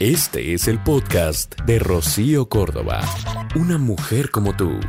Este es el podcast de Rocío Córdoba. Una mujer como tú.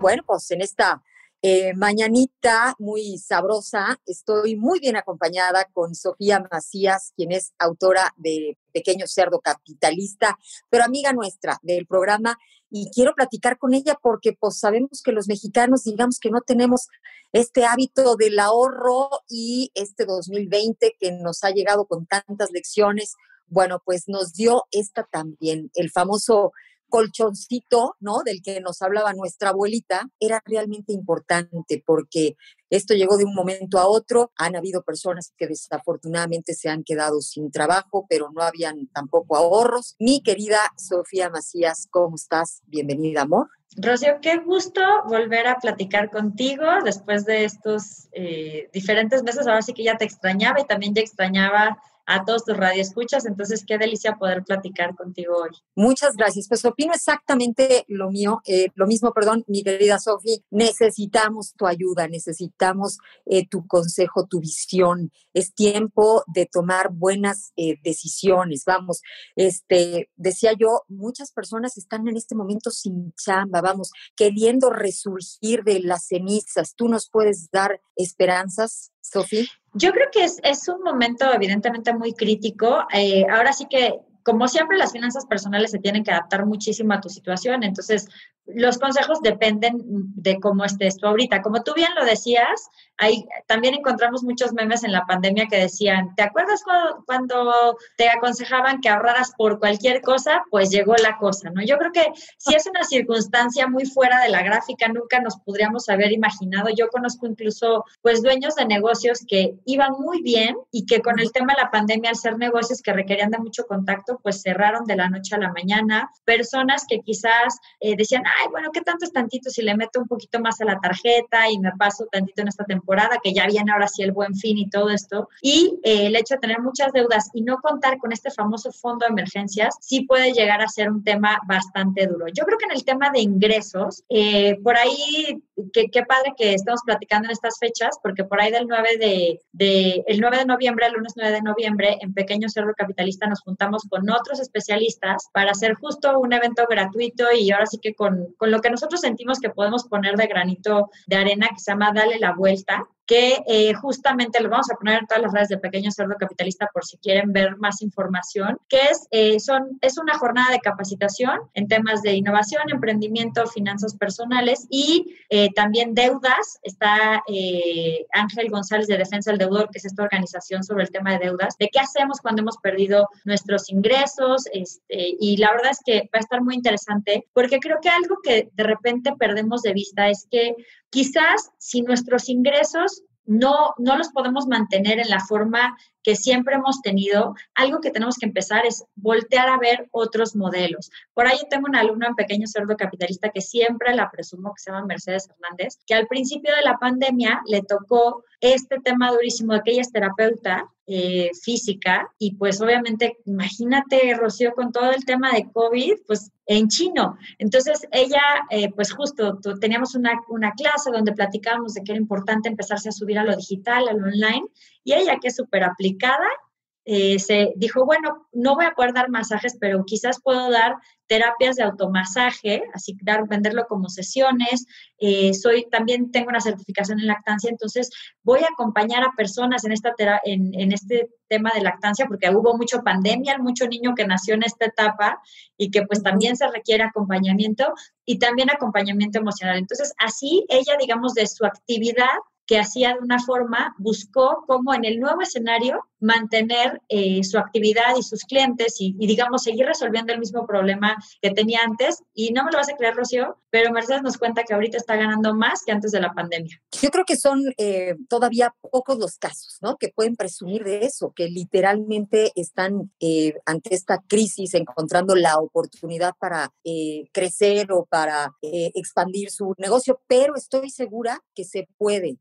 Bueno, pues en esta eh, mañanita muy sabrosa. Estoy muy bien acompañada con Sofía Macías, quien es autora de Pequeño Cerdo Capitalista, pero amiga nuestra del programa. Y quiero platicar con ella porque pues sabemos que los mexicanos, digamos que no tenemos este hábito del ahorro y este 2020 que nos ha llegado con tantas lecciones, bueno, pues nos dio esta también, el famoso colchoncito, ¿no? Del que nos hablaba nuestra abuelita, era realmente importante porque esto llegó de un momento a otro. Han habido personas que desafortunadamente se han quedado sin trabajo, pero no habían tampoco ahorros. Mi querida Sofía Macías, ¿cómo estás? Bienvenida, amor. Rocío, qué gusto volver a platicar contigo después de estos eh, diferentes meses. Ahora sí que ya te extrañaba y también ya extrañaba a todos tus radioescuchas. Entonces, qué delicia poder platicar contigo hoy. Muchas gracias. Pues opino exactamente lo mío, eh, lo mismo, perdón, mi querida Sofi. Necesitamos tu ayuda, necesitamos eh, tu consejo, tu visión. Es tiempo de tomar buenas eh, decisiones. Vamos, este, decía yo, muchas personas están en este momento sin chamba, vamos, queriendo resurgir de las cenizas. ¿Tú nos puedes dar esperanzas, Sofía? Yo creo que es, es, un momento evidentemente muy crítico. Eh, ahora sí que, como siempre, las finanzas personales se tienen que adaptar muchísimo a tu situación. Entonces, los consejos dependen de cómo estés tú ahorita. Como tú bien lo decías, ahí también encontramos muchos memes en la pandemia que decían, ¿te acuerdas cuando, te aconsejaban que ahorraras por cualquier cosa? Pues llegó la cosa, ¿no? Yo creo que si es una circunstancia muy fuera de la gráfica, nunca nos podríamos haber imaginado. Yo conozco incluso, pues, dueños de negocios que iban muy bien y que con el tema de la pandemia, al ser negocios que requerían de mucho contacto, pues cerraron de la noche a la mañana. Personas que quizás eh, decían, ay, bueno, ¿qué tanto es tantito si le meto un poquito más a la tarjeta y me paso tantito en esta temporada, que ya viene ahora sí el buen fin y todo esto? Y eh, el hecho de tener muchas deudas y no contar con este famoso fondo de emergencias, sí puede llegar a ser un tema bastante duro. Yo creo que en el tema de ingresos, eh, por ahí, qué padre que estamos platicando en estas fechas, porque por ahí del 9 de, de, el 9 de noviembre, el lunes 9 de noviembre, en Pequeño Cerdo Capitalista nos juntamos con otros especialistas para hacer justo un evento gratuito y ahora sí que con con lo que nosotros sentimos que podemos poner de granito de arena, que se llama Dale la Vuelta, que eh, justamente lo vamos a poner en todas las redes de Pequeño Cerdo Capitalista por si quieren ver más información, que es, eh, son, es una jornada de capacitación en temas de innovación, emprendimiento, finanzas personales y eh, también deudas. Está Ángel González de Defensa del Deudor, que es esta organización sobre el tema de deudas, de qué hacemos cuando hemos perdido nuestros ingresos. Este, y la verdad es que va a estar muy interesante porque creo que algo que de repente perdemos de vista es que quizás si nuestros ingresos no, no los podemos mantener en la forma que siempre hemos tenido, algo que tenemos que empezar es voltear a ver otros modelos. Por ahí tengo una alumna en Pequeño Cerdo Capitalista que siempre la presumo, que se llama Mercedes Hernández, que al principio de la pandemia le tocó este tema durísimo de que ella es terapeuta eh, física y pues obviamente imagínate Rocío con todo el tema de COVID, pues en chino. Entonces ella, eh, pues justo teníamos una, una clase donde platicábamos de que era importante empezarse a subir a lo digital, a lo online y ella que es súper aplicada, eh, se dijo, bueno, no voy a poder dar masajes, pero quizás puedo dar terapias de automasaje, así dar, venderlo como sesiones. Eh, soy, también tengo una certificación en lactancia, entonces voy a acompañar a personas en, esta en, en este tema de lactancia, porque hubo mucho pandemia, mucho niño que nació en esta etapa y que pues también se requiere acompañamiento y también acompañamiento emocional. Entonces, así ella, digamos, de su actividad que hacía de una forma, buscó cómo en el nuevo escenario mantener eh, su actividad y sus clientes y, digamos, seguir resolviendo el mismo problema que tenía antes. Y no me lo vas a creer, Rocío, pero Mercedes nos cuenta que ahorita está ganando más que antes de la pandemia. Yo creo que son eh, todavía pocos los casos, ¿no? Que pueden presumir de eso, que literalmente están eh, ante esta crisis encontrando la oportunidad para crecer o para expandir su negocio, pero estoy segura que se puede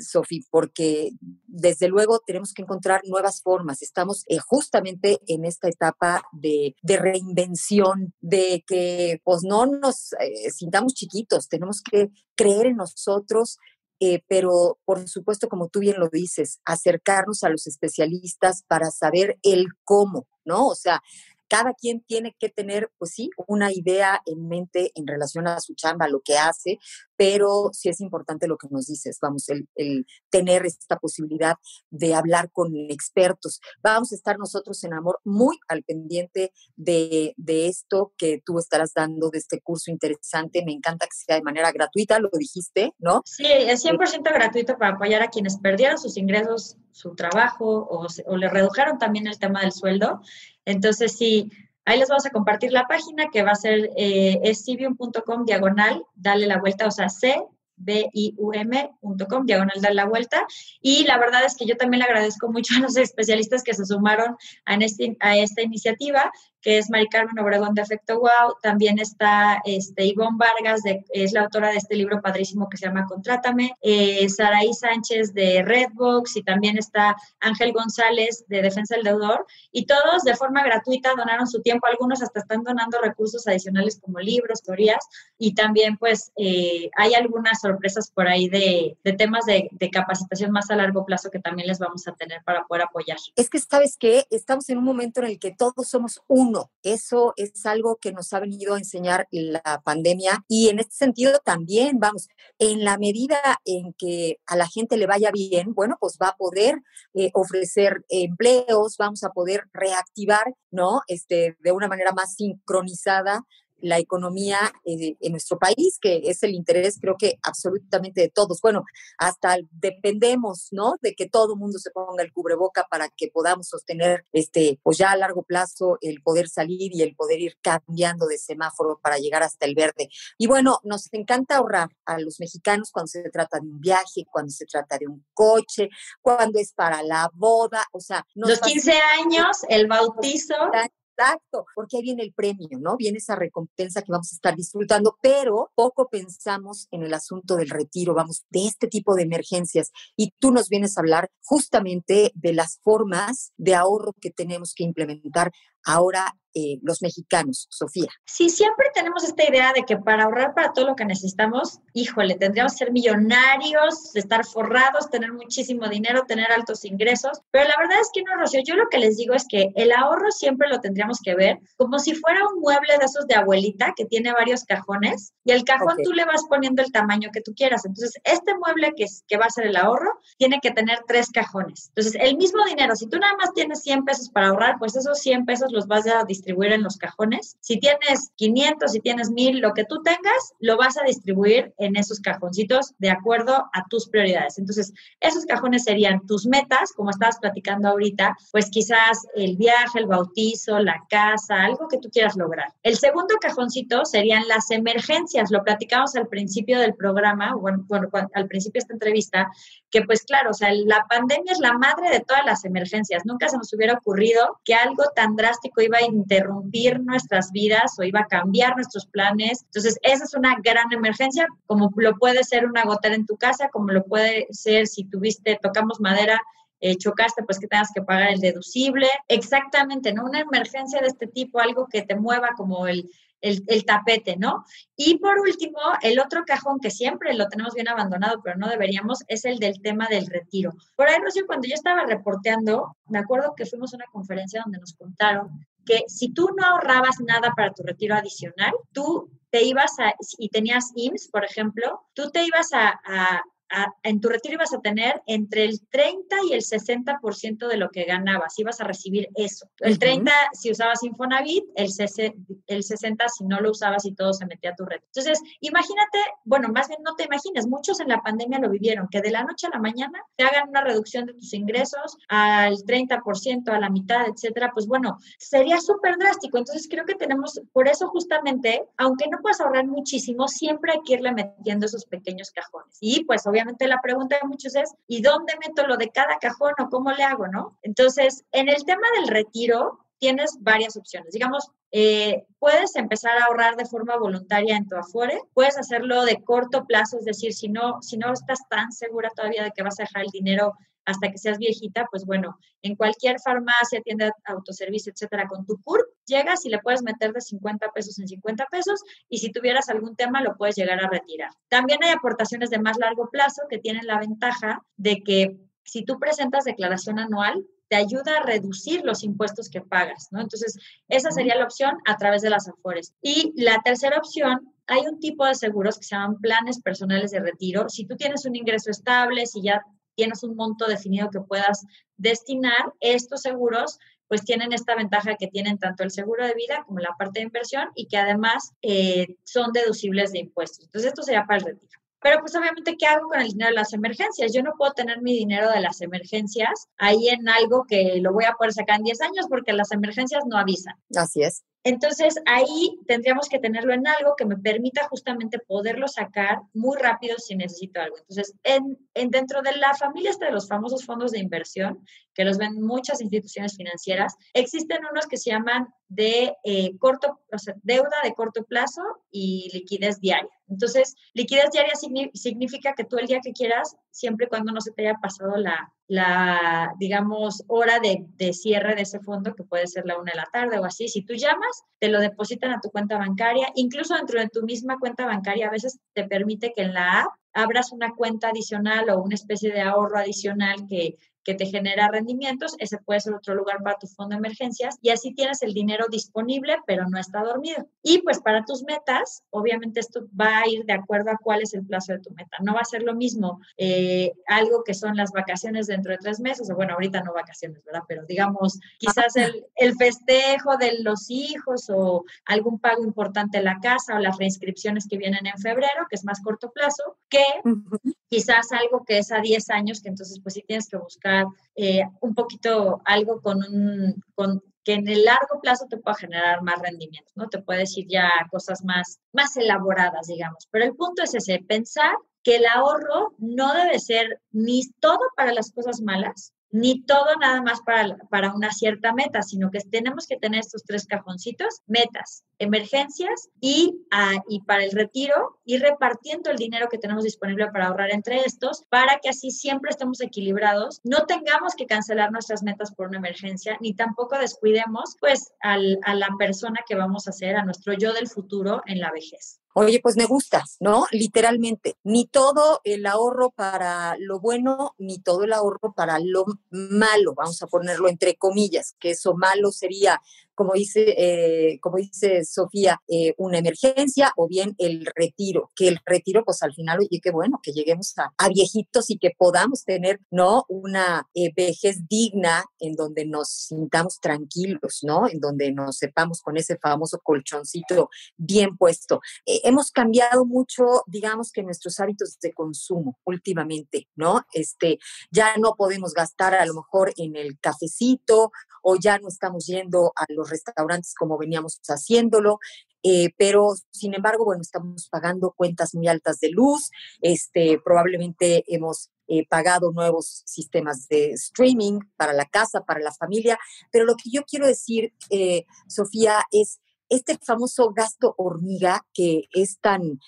Sofi, porque desde luego tenemos que encontrar nuevas formas. Estamos eh, justamente en esta etapa de, reinvención, de que pues no nos eh, sintamos chiquitos, tenemos que creer en nosotros. Eh, pero por supuesto, como tú bien lo dices, acercarnos a los especialistas para saber el cómo, ¿no? O sea, cada quien tiene que tener, pues sí, una idea en mente en relación a su chamba, lo que hace, pero sí es importante lo que nos dices, vamos, el, tener esta posibilidad de hablar con expertos. Vamos a estar nosotros en Amor muy al pendiente de, de esto que tú estarás dando, de este curso interesante. Me encanta que sea de manera gratuita, lo dijiste, ¿no? Sí, es 100% gratuito para apoyar a quienes perdieron sus ingresos, su trabajo o, o le redujeron también el tema del sueldo. Entonces, sí, ahí les vamos a compartir la página que va a ser eh, diagonal, dale la vuelta, o sea, c bium.com, diagonal dale la vuelta. Y la verdad es que yo también le agradezco mucho a los especialistas que se sumaron a, este, a esta iniciativa que es Mari Carmen Obregón de Efecto Wow. También está este, Ivonne Vargas, de, es la autora de este libro padrísimo que se llama Contrátame. Eh, Saraí Sánchez de Redbox y también está Ángel González de Defensa del Deudor. Y todos de forma gratuita donaron su tiempo. Algunos hasta están donando recursos adicionales como libros, teorías. Y también pues eh, hay algunas sorpresas por ahí de, de temas de, de, capacitación más a largo plazo que también les vamos a tener para poder apoyar. Es que, ¿sabes qué? Estamos en un momento en el que todos somos uno eso es algo que nos ha venido a enseñar la pandemia y en este sentido también, vamos, en la medida en que a la gente le vaya bien, bueno, pues va a poder eh, ofrecer empleos, vamos a poder reactivar, ¿no? Este, de una manera más sincronizada la economía eh, en nuestro país, que es el interés creo que absolutamente de todos. Bueno, hasta dependemos, ¿no? De que todo el mundo se ponga el cubreboca para que podamos sostener, este, pues ya a largo plazo el poder salir y el poder ir cambiando de semáforo para llegar hasta el verde. Y bueno, nos encanta ahorrar a los mexicanos cuando se trata de un viaje, cuando se trata de un coche, cuando es para la boda, o sea, los 15 años, el bautizo. Exacto, porque ahí viene el premio, ¿no? Viene esa recompensa que vamos a estar disfrutando, pero poco pensamos en el asunto del retiro, vamos, de este tipo de emergencias. Y tú nos vienes a hablar justamente de las formas de ahorro que tenemos que implementar ahora eh, los mexicanos, Sofía. Sí, siempre tenemos esta idea de que para ahorrar para todo lo que necesitamos, híjole, tendríamos que ser millonarios, estar forrados, tener muchísimo dinero, tener altos ingresos, pero la verdad es que no, Rocío, yo lo que les digo es que el ahorro siempre lo tendríamos que ver como si fuera un mueble de esos de abuelita que tiene varios cajones y el cajón tú le vas poniendo el tamaño que tú quieras. Entonces, este mueble que, es, que va a ser el ahorro tiene que tener tres cajones. Entonces, el mismo dinero, si tú nada más tienes 100 pesos para ahorrar, pues esos 100 pesos los vas a distribuir en los cajones. Si tienes 500, si tienes 1000, lo que tú tengas, lo vas a distribuir en esos cajoncitos de acuerdo a tus prioridades. Entonces, esos cajones serían tus metas, como estabas platicando ahorita, pues quizás el viaje, el bautizo, la casa, algo que tú quieras lograr. El segundo cajoncito serían las emergencias. Lo platicamos al principio del programa, bueno al principio de esta entrevista, que pues claro, o sea, la pandemia es la madre de todas las emergencias. Nunca se nos hubiera ocurrido que algo tan drástico iba a interrumpir nuestras vidas o iba a cambiar nuestros planes. Entonces, esa es una gran emergencia, como lo puede ser una gotera en tu casa, como lo puede ser si tuviste, tocamos madera, eh, chocaste, pues que tengas que pagar el deducible. Exactamente, ¿no? Una emergencia de este tipo, algo que te mueva como el, el, tapete, ¿no? Y por último, el otro cajón que siempre lo tenemos bien abandonado, pero no deberíamos, es el del tema del retiro. Por ahí, Rocío, cuando yo estaba reporteando, me acuerdo que fuimos a una conferencia donde nos contaron que si tú no ahorrabas nada para tu retiro adicional, tú te ibas a, y tenías IMSS, por ejemplo, tú te ibas a, en tu retiro ibas a tener entre el 30 y el 60% de lo que ganabas, ibas a recibir eso. El 30 si usabas Infonavit, el, el 60 si no lo usabas y todo se metía a tu retiro. Entonces, imagínate, bueno, más bien no te imagines, muchos en la pandemia lo vivieron, que de la noche a la mañana te hagan una reducción de tus ingresos al 30%, a la mitad, etcétera, pues bueno, sería súper drástico. Entonces, creo que tenemos, por eso justamente, aunque no puedas ahorrar muchísimo, siempre hay que irle metiendo esos pequeños cajones. Y pues obviamente la pregunta de muchos es, ¿y dónde meto lo de cada cajón o cómo le hago, no? Entonces, en el tema del retiro, tienes varias opciones. Digamos, eh, puedes empezar a ahorrar de forma voluntaria en tu Afore, puedes hacerlo de corto plazo, es decir, si no, si no estás tan segura todavía de que vas a dejar el dinero hasta que seas viejita, pues bueno, en cualquier farmacia, tienda, autoservicio, etcétera, con tu CURP, llegas y le puedes meter de 50 pesos en 50 pesos y si tuvieras algún tema lo puedes llegar a retirar. También hay aportaciones de más largo plazo que tienen la ventaja de que si tú presentas declaración anual, te ayuda a reducir los impuestos que pagas, ¿no? Entonces, esa sería la opción a través de las AFORES. Y la tercera opción, hay un tipo de seguros que se llaman planes personales de retiro. Si tú tienes un ingreso estable, si ya tienes un monto definido que puedas destinar, estos seguros pues tienen esta ventaja que tienen tanto el seguro de vida como la parte de inversión y que además eh, son deducibles de impuestos. Entonces, esto sería para el retiro. Pero pues obviamente, ¿qué hago con el dinero de las emergencias? Yo no puedo tener mi dinero de las emergencias ahí en algo que lo voy a poder sacar en 10 años porque las emergencias no avisan. Así es. Entonces, ahí tendríamos que tenerlo en algo que me permita justamente poderlo sacar muy rápido si necesito algo. Entonces, en, dentro de la familia de los famosos fondos de inversión, que los ven muchas instituciones financieras, existen unos que se llaman de eh, corto, o sea, deuda de corto plazo y liquidez diaria. Entonces, liquidez diaria significa que tú el día que quieras, siempre y cuando no se te haya pasado la, la digamos, hora de, de, cierre de ese fondo, que puede ser la una de la tarde o así, si tú llamas, te lo depositan a tu cuenta bancaria, incluso dentro de tu misma cuenta bancaria, a veces te permite que en la app abras una cuenta adicional o una especie de ahorro adicional que que te genera rendimientos, ese puede ser otro lugar para tu fondo de emergencias y así tienes el dinero disponible, pero no está dormido. Y pues para tus metas, obviamente esto va a ir de acuerdo a cuál es el plazo de tu meta. No va a ser lo mismo eh, algo que son las vacaciones dentro de tres meses, o bueno, ahorita no vacaciones, ¿verdad? Pero digamos, quizás el, el festejo de los hijos o algún pago importante en la casa o las reinscripciones que vienen en febrero, que es más corto plazo, que quizás algo que es a 10 años, que entonces pues sí tienes que buscar eh, un poquito algo con un, con, que en el largo plazo te pueda generar más rendimiento, ¿no? Te puedes ir ya cosas más, más elaboradas, digamos. Pero el punto es ese, pensar que el ahorro no debe ser ni todo para las cosas malas, ni todo nada más para, para una cierta meta, sino que tenemos que tener estos tres cajoncitos, metas, emergencias y, ah, y para el retiro, ir repartiendo el dinero que tenemos disponible para ahorrar entre estos, para que así siempre estemos equilibrados, no tengamos que cancelar nuestras metas por una emergencia, ni tampoco descuidemos pues al, a la persona que vamos a ser, a nuestro yo del futuro en la vejez. Oye, pues me gusta, ¿no? Literalmente, ni todo el ahorro para lo bueno, ni todo el ahorro para lo malo, vamos a ponerlo entre comillas, que eso malo sería como dice, eh, como dice Sofía, eh, una emergencia o bien el retiro, que el retiro, pues al final, oye, qué bueno, que lleguemos a, viejitos y que podamos tener, ¿no? Una eh, vejez digna en donde nos sintamos tranquilos, ¿no? En donde nos sepamos con ese famoso colchoncito bien puesto. hemos cambiado mucho, digamos que nuestros hábitos de consumo últimamente, ¿no? Este, ya no podemos gastar a lo mejor en el cafecito o ya no estamos yendo a los restaurantes como veníamos haciéndolo, eh, pero sin embargo, bueno, estamos pagando cuentas muy altas de luz, este, probablemente hemos eh, pagado nuevos sistemas de streaming para la casa, para la familia, pero lo que yo quiero decir, eh, Sofía, es este famoso gasto hormiga que es tan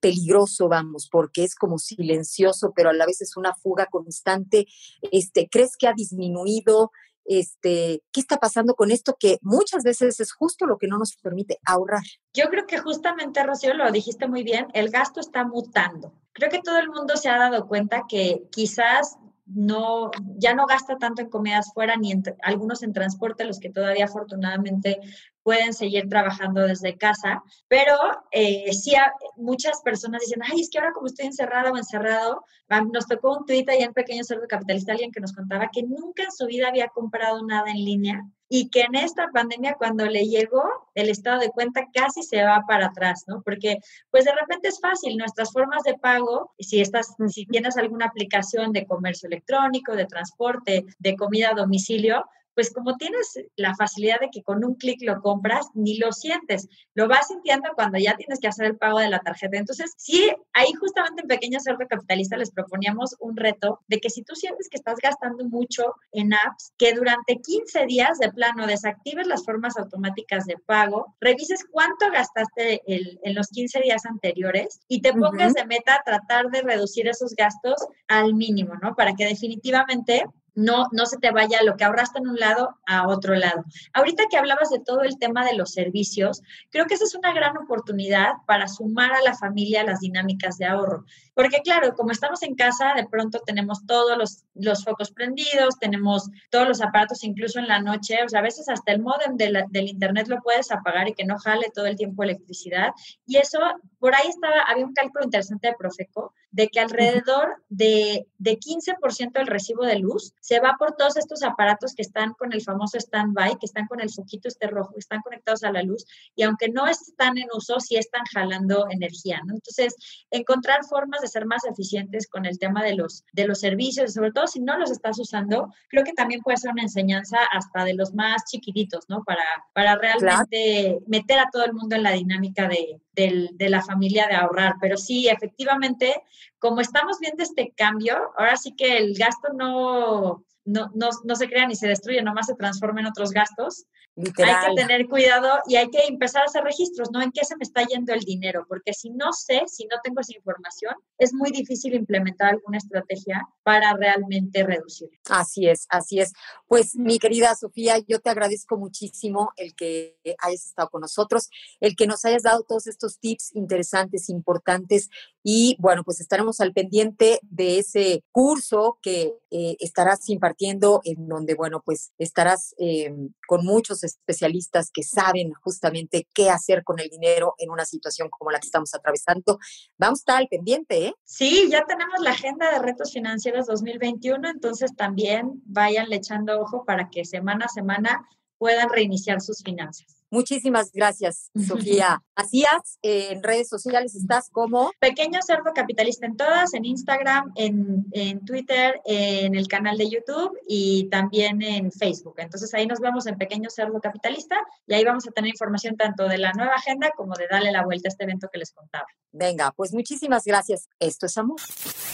peligroso, vamos, porque es como silencioso, pero a la vez es una fuga constante. Este, ¿Crees que ha disminuido? Este, qué está pasando con esto que muchas veces es justo lo que no nos permite ahorrar. Yo creo que justamente, Rocío, lo dijiste muy bien, el gasto está mutando. Creo que todo el mundo se ha dado cuenta que quizás no, ya no gasta tanto en comidas fuera ni en, algunos en transporte, los que todavía afortunadamente pueden seguir trabajando desde casa, pero eh, sí muchas personas dicen, ay, es que ahora como estoy encerrada o encerrado, nos tocó un tuit ahí en Pequeño Cerdo Capitalista, alguien que nos contaba que nunca en su vida había comprado nada en línea y que en esta pandemia cuando le llegó el estado de cuenta casi se va para atrás, ¿no? Porque pues de repente es fácil, nuestras formas de pago, si estás si tienes alguna aplicación de comercio electrónico, de transporte, de comida a domicilio, pues como tienes la facilidad de que con un clic lo compras, ni lo sientes, lo vas sintiendo cuando ya tienes que hacer el pago de la tarjeta. Entonces, sí, ahí justamente en Pequeño Cerdo Capitalista les proponíamos un reto de que si tú sientes que estás gastando mucho en apps, que durante 15 días de plano desactives las formas automáticas de pago, revises cuánto gastaste en los 15 días anteriores y te pongas de meta tratar de reducir esos gastos al mínimo, ¿no? Para que definitivamente no, no se te vaya lo que ahorraste en un lado a otro lado. Ahorita que hablabas de todo el tema de los servicios, creo que esa es una gran oportunidad para sumar a la familia las dinámicas de ahorro. Porque claro, como estamos en casa, de pronto tenemos todos los, los focos prendidos, tenemos todos los aparatos incluso en la noche, o sea, a veces hasta el modem del internet lo puedes apagar y que no jale todo el tiempo electricidad. Y eso, por ahí estaba, había un cálculo interesante de Profeco, de que alrededor de, de 15% del recibo de luz se va por todos estos aparatos que están con el famoso stand-by, que están con el foquito este rojo, que están conectados a la luz y aunque no están en uso, sí están jalando energía, ¿no? Entonces, encontrar formas de ser más eficientes con el tema de los, de los servicios, sobre todo si no los estás usando, creo que también puede ser una enseñanza hasta de los más chiquititos, ¿no? Para, para realmente meter a todo el mundo en la dinámica de, de la familia de ahorrar. Pero sí, efectivamente, como estamos viendo este cambio, ahora sí que el gasto no, no, no, no se crea ni se destruye, nomás se transforma en otros gastos. Hay que tener cuidado y hay que empezar a hacer registros, ¿no? ¿En qué se me está yendo el dinero? Porque si no sé, si no tengo esa información, es muy difícil implementar alguna estrategia para realmente reducir. Así es, así es. Pues mi querida Sofía, yo te agradezco muchísimo el que hayas estado con nosotros, el que nos hayas dado todos estos tips interesantes, importantes y bueno, pues estaremos al pendiente de ese curso que eh, estarás impartiendo, en donde, bueno, pues estarás eh, con muchos especialistas que saben justamente qué hacer con el dinero en una situación como la que estamos atravesando. Vamos a estar al pendiente, ¿eh? Sí, ya tenemos la agenda de retos financieros 2021, entonces también vayan echando ojo para que semana a semana puedan reiniciar sus finanzas. Muchísimas gracias, Sofía. Macías, en redes sociales estás como Pequeño Cerdo Capitalista en todas, en Instagram, en, en, Twitter, en el canal de YouTube y también en Facebook. Entonces ahí nos vemos en Pequeño Cerdo Capitalista y ahí vamos a tener información tanto de la nueva agenda como de darle la vuelta a este evento que les contaba. Venga, pues muchísimas gracias. Esto es Amor.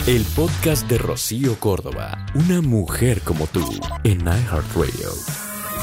El podcast de Rocío Córdoba, una mujer como tú, en